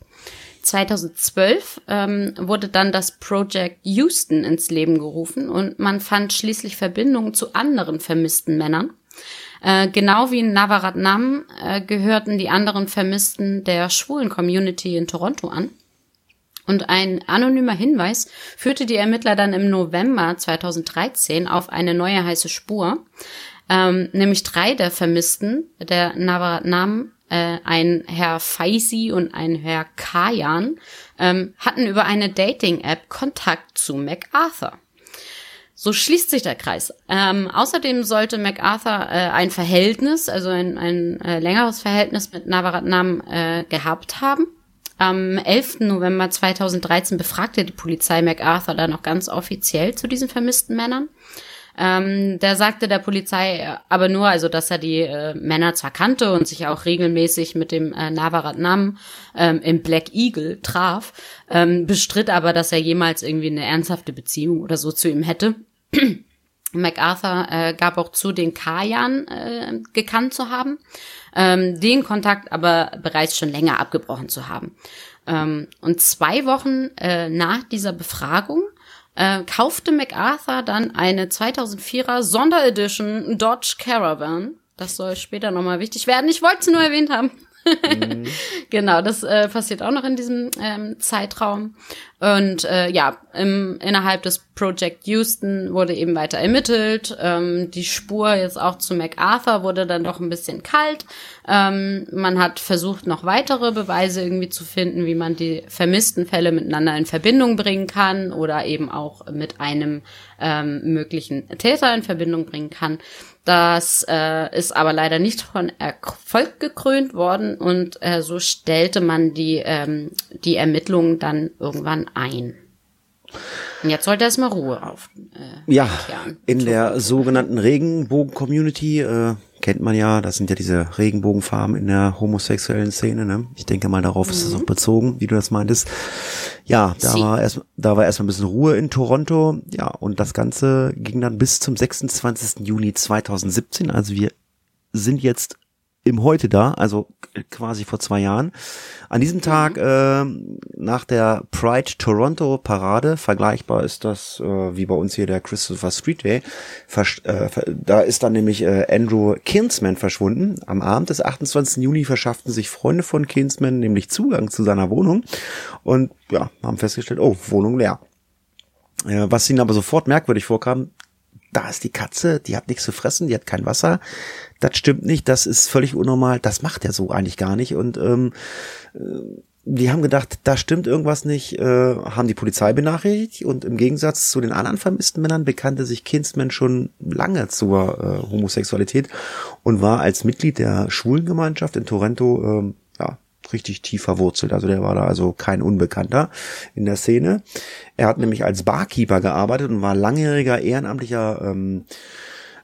2012 ähm, wurde dann das Project Houston ins Leben gerufen und man fand schließlich Verbindungen zu anderen vermissten Männern. Äh, genau wie in Navaratnam äh, gehörten die anderen Vermissten der schwulen Community in Toronto an. Und ein anonymer Hinweis führte die Ermittler dann im November 2013 auf eine neue heiße Spur. Ähm, nämlich drei der Vermissten, der Navaratnam, äh, ein Herr Faisi und ein Herr Kajan, ähm, hatten über eine Dating-App Kontakt zu MacArthur. So schließt sich der Kreis. Ähm, außerdem sollte MacArthur äh, ein Verhältnis, also ein, ein äh, längeres Verhältnis mit Navaratnam äh, gehabt haben. Am 11. November 2013 befragte die Polizei MacArthur dann noch ganz offiziell zu diesen vermissten Männern. Ähm, der sagte der Polizei äh, aber nur, also dass er die äh, Männer zwar kannte und sich auch regelmäßig mit dem äh, Navaratnam ähm, im Black Eagle traf, ähm, bestritt aber, dass er jemals irgendwie eine ernsthafte Beziehung oder so zu ihm hätte. MacArthur äh, gab auch zu, den Kajan äh, gekannt zu haben, ähm, den Kontakt aber bereits schon länger abgebrochen zu haben. Ähm, und zwei Wochen äh, nach dieser Befragung äh, kaufte MacArthur dann eine 2004er Sonderedition Dodge Caravan. Das soll später nochmal wichtig werden. Ich wollte es nur erwähnt haben. genau, das äh, passiert auch noch in diesem ähm, Zeitraum. Und äh, ja, im, innerhalb des Project Houston wurde eben weiter ermittelt. Ähm, die Spur jetzt auch zu MacArthur wurde dann doch ein bisschen kalt. Ähm, man hat versucht, noch weitere Beweise irgendwie zu finden, wie man die vermissten Fälle miteinander in Verbindung bringen kann oder eben auch mit einem ähm, möglichen Täter in Verbindung bringen kann. Das äh, ist aber leider nicht von Erfolg gekrönt worden und äh, so stellte man die, ähm, die Ermittlungen dann irgendwann ein. Und jetzt sollte erstmal Ruhe auf. Äh, Ja, in der sogenannten Regenbogen-Community, äh, kennt man ja, das sind ja diese Regenbogenfarben in der homosexuellen Szene, ne? Ich denke mal, darauf ist das auch bezogen, wie du das meintest. Ja, da Sie. war erst, da war erstmal ein bisschen Ruhe in Toronto, ja, und das Ganze ging dann bis zum 26. Juni 2017, also wir sind jetzt im Heute da, also quasi vor zwei Jahren. An diesem Tag ähm, nach der Pride Toronto Parade, vergleichbar ist das äh, wie bei uns hier der Christopher Street Day, versch- äh, da ist dann nämlich äh, Andrew Kinsman verschwunden. Am Abend des 28. Juni verschafften sich Freunde von Kinsman nämlich Zugang zu seiner Wohnung und ja, haben festgestellt, oh, Wohnung leer. Äh, was ihnen aber sofort merkwürdig vorkam, da ist die Katze, die hat nichts zu fressen, die hat kein Wasser. Das stimmt nicht, das ist völlig unnormal, das macht er so eigentlich gar nicht. Und ähm, äh, die haben gedacht, da stimmt irgendwas nicht, äh, haben die Polizei benachrichtigt und im Gegensatz zu den anderen vermissten Männern bekannte sich Kinsman schon lange zur äh, Homosexualität und war als Mitglied der Schwulengemeinschaft in Toronto ja, richtig tief verwurzelt. Also der war da also kein Unbekannter in der Szene. Er hat nämlich als Barkeeper gearbeitet und war langjähriger ehrenamtlicher ähm,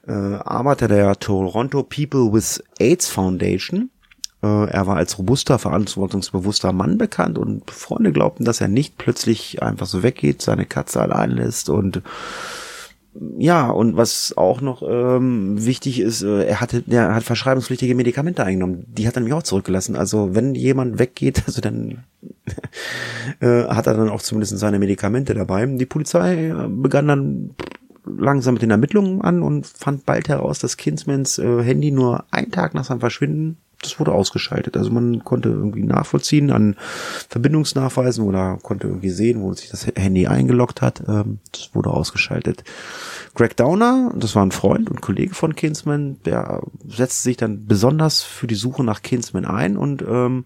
äh, Arbeiter der Toronto People with AIDS Foundation. Äh, er war als robuster, verantwortungsbewusster Mann bekannt und Freunde glaubten, dass er nicht plötzlich einfach so weggeht, seine Katze allein lässt und ja, und was auch noch ähm, wichtig ist, äh, er hatte, der hat verschreibungspflichtige Medikamente eingenommen. Die hat er nämlich auch zurückgelassen. Also wenn jemand weggeht, also dann äh, hat er dann auch zumindest seine Medikamente dabei. Die Polizei äh, begann dann langsam mit den Ermittlungen an und fand bald heraus, dass Kinsmans äh, Handy nur einen Tag nach seinem Verschwinden das wurde ausgeschaltet. Also man konnte irgendwie nachvollziehen an Verbindungsnachweisen oder konnte irgendwie sehen, wo sich das Handy eingeloggt hat. Ähm, das wurde ausgeschaltet. Greg Downer, das war ein Freund und Kollege von Kinsman, der setzte sich dann besonders für die Suche nach Kinsman ein und ähm,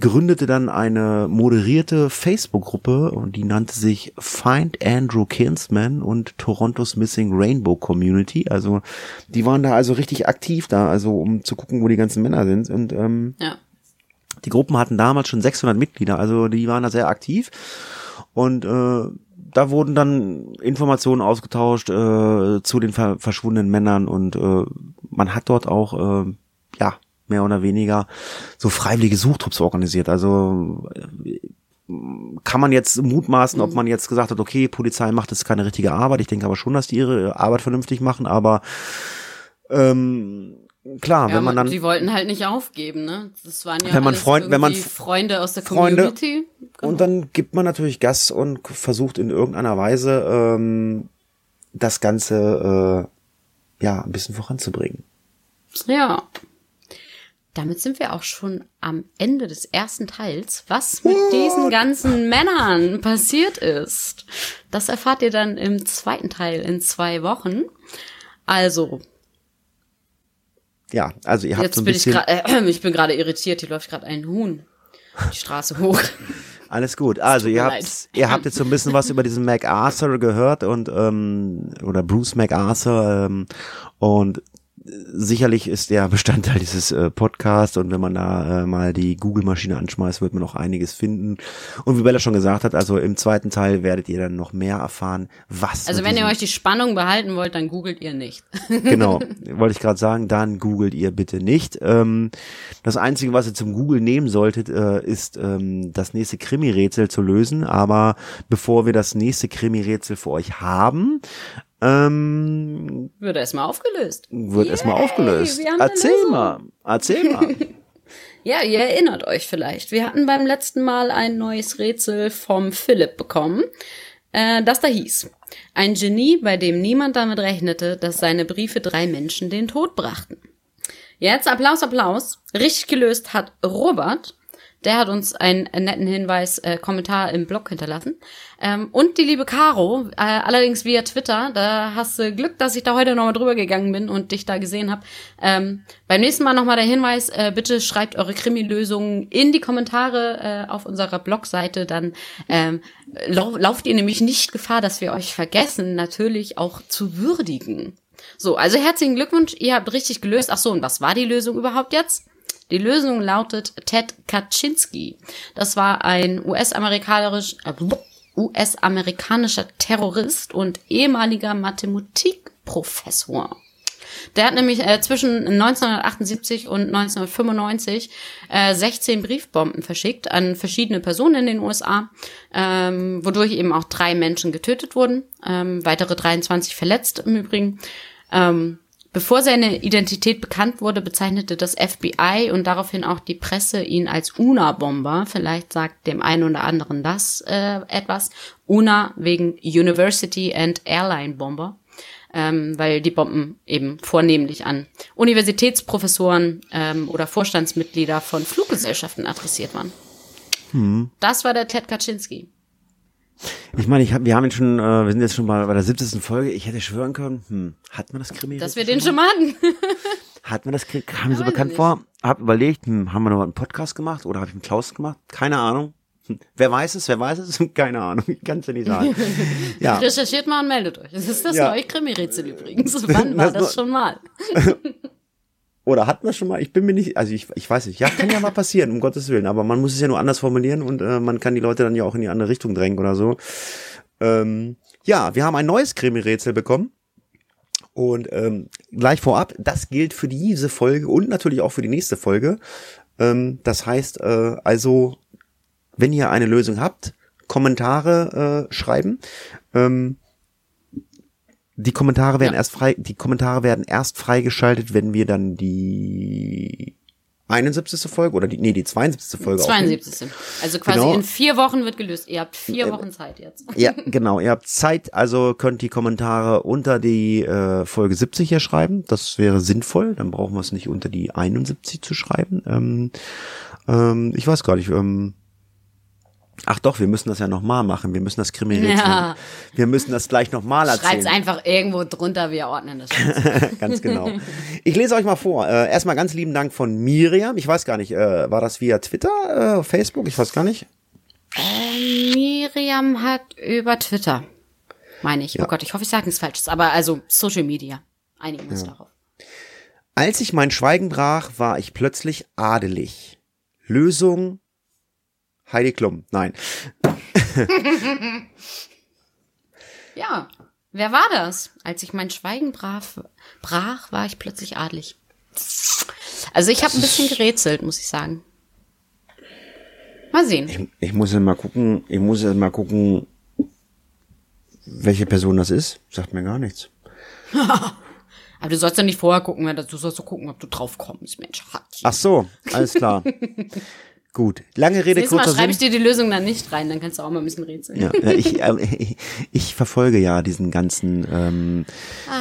gründete dann eine moderierte Facebook-Gruppe und die nannte sich Find Andrew Kinsman und Toronto's Missing Rainbow Community. Also die waren da also richtig aktiv da, also um zu gucken, wo die ganzen Männer sind und ähm, Ja. die Gruppen hatten damals schon 600 Mitglieder, also die waren da sehr aktiv und äh, da wurden dann Informationen ausgetauscht äh, zu den ver verschwundenen Männern und äh, man hat dort auch äh, ja mehr oder weniger so freiwillige Suchtrupps organisiert. Also äh, kann man jetzt mutmaßen, ob man jetzt gesagt hat, okay, Polizei macht jetzt keine richtige Arbeit. Ich denke aber schon, dass die ihre Arbeit vernünftig machen, aber ähm, klar, Ja, wenn man dann die wollten halt nicht aufgeben, ne? Das waren ja Wenn man Freund- wenn man Freunde aus der Freunde- Community. Genau. Und dann gibt man natürlich Gas und versucht in irgendeiner Weise ähm, das Ganze äh, ja ein bisschen voranzubringen. Ja. Damit sind wir auch schon am Ende des ersten Teils. Was mit diesen ganzen Männern passiert ist, das erfahrt ihr dann im zweiten Teil in zwei Wochen. Also, Ja, also ihr habt jetzt so ein bin ich bisschen gerade, äh, ich bin gerade irritiert. Hier läuft gerade ein Huhn die Straße hoch. alles gut. Also ihr habt leid. ihr habt jetzt so ein bisschen was über diesen MacArthur gehört und ähm, oder Bruce MacArthur ähm, und sicherlich ist der Bestandteil dieses äh, Podcasts und wenn man da äh, mal die Google-Maschine anschmeißt, wird man noch einiges finden. Und wie Bella schon gesagt hat, also im zweiten Teil werdet ihr dann noch mehr erfahren, was. Also wenn ihr euch die Spannung behalten wollt, dann googelt ihr nicht. Genau, wollte ich gerade sagen, dann googelt ihr bitte nicht. Ähm, das Einzige, was ihr zum Google nehmen solltet, äh, ist ähm, das nächste Krimi-Rätsel zu lösen. Aber bevor wir das nächste Krimi-Rätsel für euch haben, ähm, Wird erstmal aufgelöst. wird erstmal aufgelöst. Erzähl mal, erzähl mal. Ja, ihr erinnert euch vielleicht. Wir hatten beim letzten Mal ein neues Rätsel vom Philipp bekommen, äh, das da hieß. Ein Genie, bei dem niemand damit rechnete, dass seine Briefe drei Menschen den Tod brachten. Jetzt Applaus, Applaus. Richtig gelöst hat Robert. Der hat uns einen netten Hinweis, äh, Kommentar im Blog hinterlassen. Ähm, und die liebe Caro, äh, allerdings via Twitter. Da hast du Glück, dass ich da heute nochmal drüber gegangen bin und dich da gesehen habe. Ähm, beim nächsten Mal nochmal der Hinweis, äh, bitte schreibt eure Krimi-Lösungen in die Kommentare äh, auf unserer Blogseite. Dann ähm, lau lauft ihr nämlich nicht Gefahr, dass wir euch vergessen, natürlich auch zu würdigen. So, also herzlichen Glückwunsch, ihr habt richtig gelöst. Ach so, und was war die Lösung überhaupt jetzt? Die Lösung lautet Ted Kaczynski. Das war ein US-amerikanisch, US-amerikanischer Terrorist und ehemaliger Mathematikprofessor. Der hat nämlich äh, zwischen 1978 und 1995 äh, 16 Briefbomben verschickt an verschiedene Personen in den USA, ähm, wodurch eben auch drei Menschen getötet wurden, ähm, weitere 23 verletzt im Übrigen. Ähm, bevor seine Identität bekannt wurde, bezeichnete das FBI und daraufhin auch die Presse ihn als UNA-Bomber. Vielleicht sagt dem einen oder anderen das äh, etwas. UNA wegen University and Airline Bomber ähm, weil die Bomben eben vornehmlich an Universitätsprofessoren ähm, oder Vorstandsmitglieder von Fluggesellschaften adressiert waren. Das war der Ted Kaczynski. Ich meine, ich hab, wir haben ihn schon, äh, wir sind jetzt schon mal bei der 70. Folge. Ich hätte schwören können, hm, hat man das Krimi? Dass wir den schon mal hatten. Hat man das Krimi? Kam mir so bekannt nicht. vor. Hab überlegt, hm, haben wir noch einen Podcast gemacht oder habe ich mit Klaus gemacht? Keine Ahnung. Hm, Wer weiß es, wer weiß es? Keine Ahnung, ich kann es ja nicht sagen. Ja, Recherchiert mal und meldet euch. Das ist das Ja. neue Krimi-Rätsel übrigens. Wann war Das das schon mal? Oder hat man schon mal, ich bin mir nicht, also ich, ich weiß nicht, ja, kann ja mal passieren, um Gottes Willen, aber man muss es ja nur anders formulieren und äh, man kann die Leute dann ja auch in die andere Richtung drängen oder so. Ähm, ja, wir haben ein neues Krimi-Rätsel bekommen. Und ähm, gleich vorab, das gilt für diese Folge und natürlich auch für die nächste Folge. Ähm, das heißt äh, also, wenn ihr eine Lösung habt, Kommentare äh, schreiben. Ähm, die Kommentare werden Ja. erst frei, die Kommentare werden erst freigeschaltet, wenn wir dann die 71. Folge oder die, nee, die 72. Folge. aufnehmen. 72. Also quasi Genau. in vier Wochen wird gelöst. Ihr habt vier Wochen Zeit jetzt. Ja, genau. Ihr habt Zeit, also könnt die Kommentare unter die äh, Folge 70 hier schreiben. Das wäre sinnvoll. Dann brauchen wir es nicht unter die 71 zu schreiben. Ähm, ähm, ich weiß gar nicht. Ähm, ach doch, wir müssen das ja nochmal machen. Wir müssen das kriminell. Ja. Wir müssen das gleich nochmal Schreibt's erzählen. einfach irgendwo drunter, wir ordnen das. schon. ganz genau. Ich lese euch mal vor. Äh, erstmal ganz lieben Dank von Miriam. Ich weiß gar nicht, äh, war das via Twitter, äh, Facebook? Ich weiß gar nicht. Miriam hat über Twitter, meine ich. Oh Gott, ich hoffe, ich sage nichts Falsches. Aber also Social Media. Einigen uns darauf. Als ich mein Schweigen brach, war ich plötzlich adelig. Lösung Heidi Klum. Nein. Ja. Wer war das? Als ich mein Schweigen brach, brach war ich plötzlich adlig. Also ich habe ein bisschen gerätselt, muss ich sagen. Mal sehen. Ich, ich muss ja mal gucken, ich muss ja mal gucken, welche Person das ist. Sagt mir gar nichts. Aber du sollst ja nicht vorher gucken, du sollst so gucken, ob du drauf kommst, Mensch. Ach so, alles klar. Gut. Lange Rede, Nächstes Mal kurzer schreibe ich dir die Lösung dann nicht rein, dann kannst du auch mal ein bisschen rätseln. Ja, ich, ähm, ich, ich verfolge ja diesen ganzen ähm,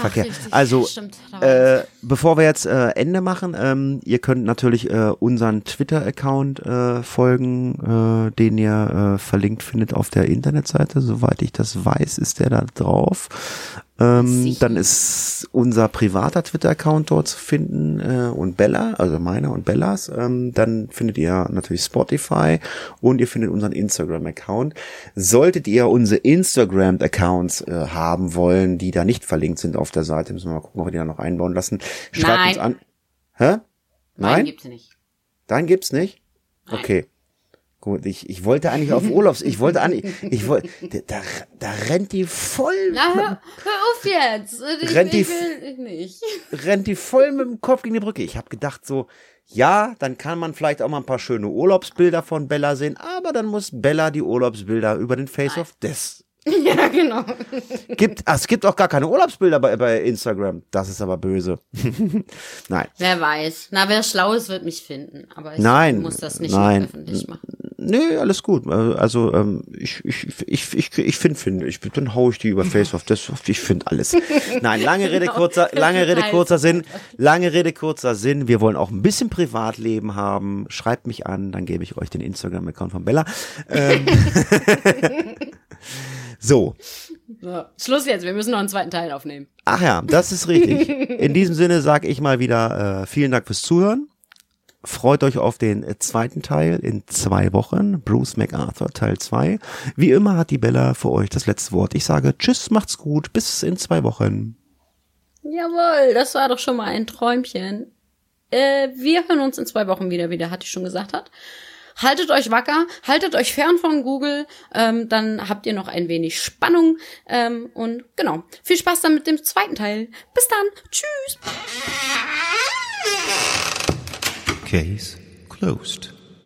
Verkehr. richtig. Also, Stimmt, äh, bevor wir jetzt äh, Ende machen, ähm, ihr könnt natürlich äh, unseren Twitter-Account äh, folgen, äh, den ihr äh, verlinkt findet auf der Internetseite. Soweit ich das weiß, ist der da drauf. Ähm, dann ist unser privater Twitter-Account dort zu finden äh, und Bella, also meiner und Bellas. Ähm, dann findet ihr natürlich Spotify und ihr findet unseren Instagram-Account. Solltet ihr unsere Instagram-Accounts äh, haben wollen, die da nicht verlinkt sind auf der Seite, müssen wir mal gucken, ob wir die da noch einbauen lassen. Schreibt Nein. uns an. Hä? Nein? gibt's nicht. Deinen gibt's nicht? Okay. Gut, ich, ich wollte eigentlich auf Urlaubs, ich wollte eigentlich, ich wollte, da, da rennt die voll, Na, hör, hör auf jetzt. Ich, Rennt die nicht. rennt die voll mit dem Kopf gegen die Brücke. Ich habe gedacht so, ja, dann kann man vielleicht auch mal ein paar schöne Urlaubsbilder von Bella sehen, aber dann muss Bella die Urlaubsbilder über den Face of Death. Ja, genau. Gibt, ah, es gibt auch gar keine Urlaubsbilder bei, bei Instagram. Das ist aber böse. Nein. Wer weiß. Na, wer schlau ist, wird mich finden. Aber ich Nein, muss das nicht nein. öffentlich machen. Nee, alles gut. Also ähm, ich ich ich ich ich finde finde ich dann hau ich die über Face of das ich finde alles. Nein, lange Rede Genau. kurzer lange Rede Alles. kurzer Sinn. Lange Rede kurzer Sinn. Wir wollen auch ein bisschen Privatleben haben. Schreibt mich an, dann gebe ich euch den Instagram Account von Bella. Ähm, so. So, Schluss jetzt, wir müssen noch einen zweiten Teil aufnehmen. Ach ja, das ist richtig. In diesem Sinne sage ich mal wieder äh, vielen Dank fürs Zuhören. Freut euch auf den äh, zweiten Teil in zwei Wochen. Bruce MacArthur Teil 2. Wie immer hat die Bella für euch das letzte Wort. Ich sage Tschüss, macht's gut, bis in zwei Wochen. Jawohl, das war doch schon mal ein Träumchen. Äh, wir hören uns in zwei Wochen wieder, wie der Hatti schon gesagt hat. Haltet euch wacker, haltet euch fern von Google, ähm, dann habt ihr noch ein wenig Spannung. Ähm, und genau, viel Spaß dann mit dem zweiten Teil. Bis dann, tschüss. Case closed.